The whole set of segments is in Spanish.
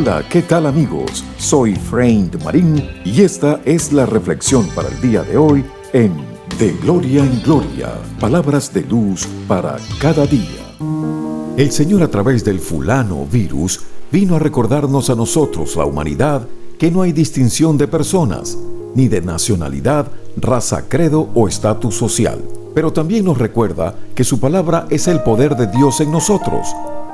Hola, ¿qué tal amigos? Soy Frank Marín y esta es la reflexión para el día de hoy en De Gloria en Gloria, palabras de luz para cada día. El Señor a través del fulano virus vino a recordarnos a nosotros, la humanidad, que no hay distinción de personas, ni de nacionalidad, raza, credo o estatus social. Pero también nos recuerda que su palabra es el poder de Dios en nosotros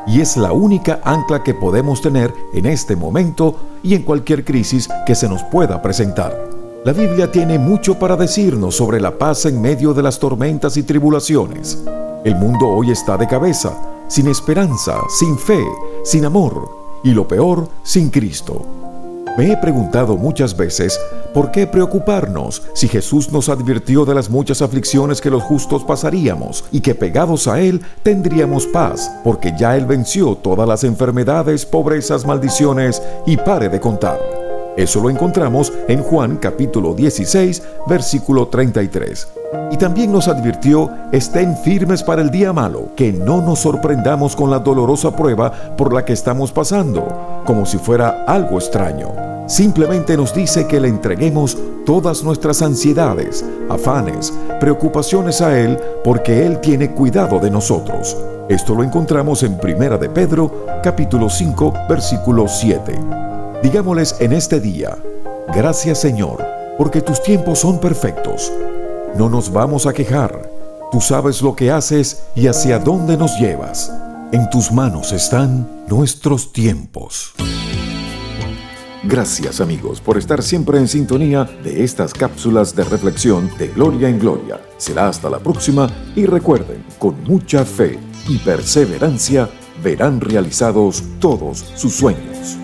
y es la única ancla que podemos tener en este momento y en cualquier crisis que se nos pueda presentar. La Biblia tiene mucho para decirnos sobre la paz en medio de las tormentas y tribulaciones. El mundo hoy está de cabeza, sin esperanza, sin fe, sin amor y lo peor, sin Cristo. Me he preguntado muchas veces por qué preocuparnos si Jesús nos advirtió de las muchas aflicciones que los justos pasaríamos y que pegados a Él tendríamos paz, porque ya Él venció todas las enfermedades, pobrezas, maldiciones y pare de contar. Eso lo encontramos en Juan capítulo 16, versículo 33. Y también nos advirtió, estén firmes para el día malo, que no nos sorprendamos con la dolorosa prueba por la que estamos pasando, como si fuera algo extraño. Simplemente nos dice que le entreguemos todas nuestras ansiedades, afanes, preocupaciones a Él, porque Él tiene cuidado de nosotros. Esto lo encontramos en Primera de Pedro, capítulo 5, versículo 7. Digámosles en este día, gracias Señor, porque tus tiempos son perfectos no nos vamos a quejar. Tú sabes lo que haces y hacia dónde nos llevas. En tus manos están nuestros tiempos. Gracias amigos por estar siempre en sintonía de estas cápsulas de reflexión de Gloria en Gloria. Será hasta la próxima y recuerden, con mucha fe y perseverancia verán realizados todos sus sueños.